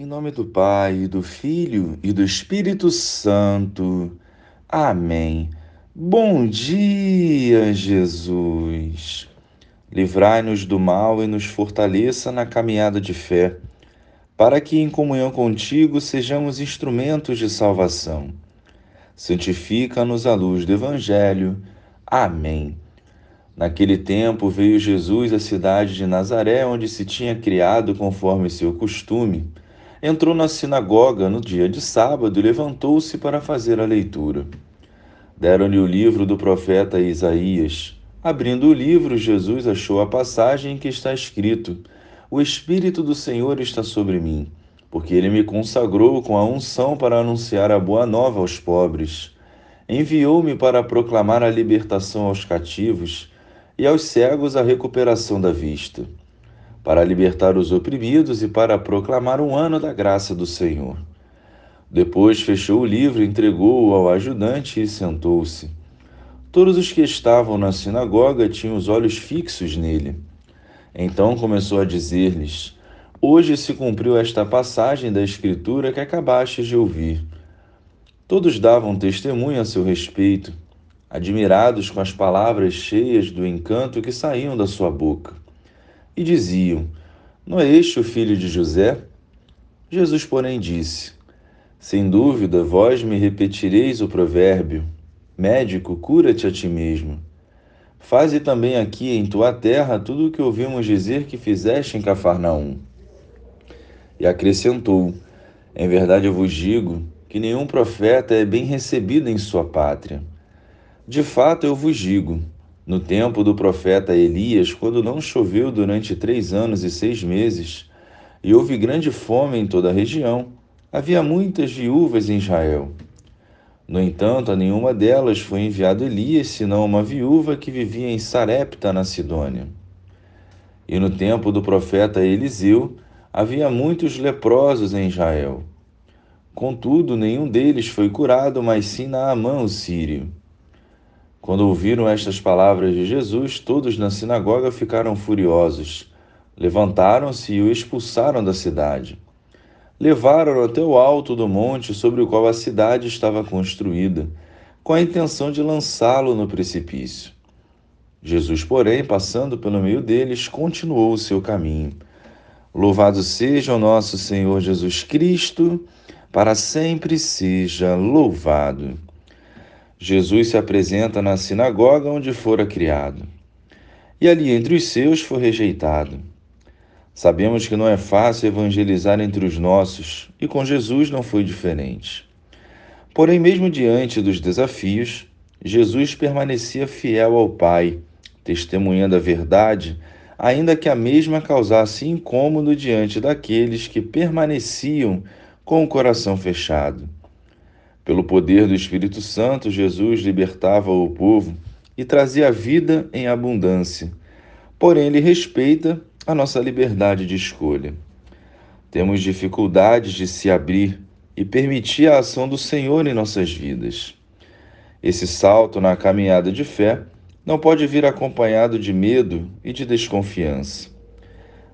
Em nome do Pai, do Filho e do Espírito Santo. Amém. Bom dia, Jesus. Livrai-nos do mal e nos fortaleça na caminhada de fé, para que, em comunhão contigo, sejamos instrumentos de salvação. Santifica-nos à luz do Evangelho. Amém. Naquele tempo veio Jesus à cidade de Nazaré, onde se tinha criado conforme seu costume entrou na sinagoga no dia de sábado e levantou-se para fazer a leitura. Deram-lhe o livro do profeta Isaías. Abrindo o livro, Jesus achou a passagem em que está escrito: O Espírito do Senhor está sobre mim, porque ele me consagrou com a unção para anunciar a boa nova aos pobres. Enviou-me para proclamar a libertação aos cativos e aos cegos a recuperação da vista para libertar os oprimidos e para proclamar um ano da graça do Senhor. Depois fechou o livro, entregou-o ao ajudante e sentou-se. Todos os que estavam na sinagoga tinham os olhos fixos nele. Então começou a dizer-lhes: Hoje se cumpriu esta passagem da Escritura que acabastes de ouvir. Todos davam testemunho a seu respeito, admirados com as palavras cheias do encanto que saíam da sua boca e diziam: Não é este o filho de José? Jesus, porém, disse: Sem dúvida, vós me repetireis o provérbio: Médico, cura-te a ti mesmo. Faze também aqui em tua terra tudo o que ouvimos dizer que fizeste em Cafarnaum. E acrescentou: Em verdade eu vos digo que nenhum profeta é bem recebido em sua pátria. De fato eu vos digo: no tempo do profeta Elias, quando não choveu durante três anos e seis meses, e houve grande fome em toda a região, havia muitas viúvas em Israel. No entanto, a nenhuma delas foi enviado Elias, senão uma viúva que vivia em Sarepta, na Sidônia. E no tempo do profeta Eliseu, havia muitos leprosos em Israel. Contudo, nenhum deles foi curado, mas sim Naamã, o sírio. Quando ouviram estas palavras de Jesus, todos na sinagoga ficaram furiosos. Levantaram-se e o expulsaram da cidade. Levaram-no até o alto do monte sobre o qual a cidade estava construída, com a intenção de lançá-lo no precipício. Jesus, porém, passando pelo meio deles, continuou o seu caminho. Louvado seja o nosso Senhor Jesus Cristo, para sempre seja louvado. Jesus se apresenta na sinagoga onde fora criado. E ali entre os seus foi rejeitado. Sabemos que não é fácil evangelizar entre os nossos, e com Jesus não foi diferente. Porém, mesmo diante dos desafios, Jesus permanecia fiel ao Pai, testemunhando a verdade, ainda que a mesma causasse incômodo diante daqueles que permaneciam com o coração fechado. Pelo poder do Espírito Santo, Jesus libertava o povo e trazia vida em abundância. Porém, ele respeita a nossa liberdade de escolha. Temos dificuldades de se abrir e permitir a ação do Senhor em nossas vidas. Esse salto na caminhada de fé não pode vir acompanhado de medo e de desconfiança.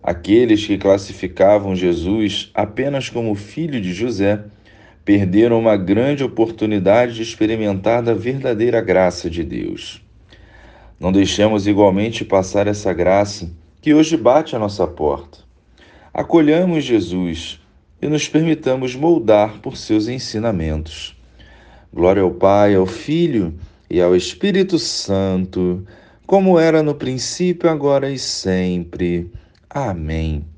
Aqueles que classificavam Jesus apenas como filho de José perderam uma grande oportunidade de experimentar da verdadeira graça de Deus. Não deixemos igualmente passar essa graça que hoje bate à nossa porta. Acolhamos Jesus e nos permitamos moldar por seus ensinamentos. Glória ao Pai, ao Filho e ao Espírito Santo, como era no princípio, agora e sempre. Amém.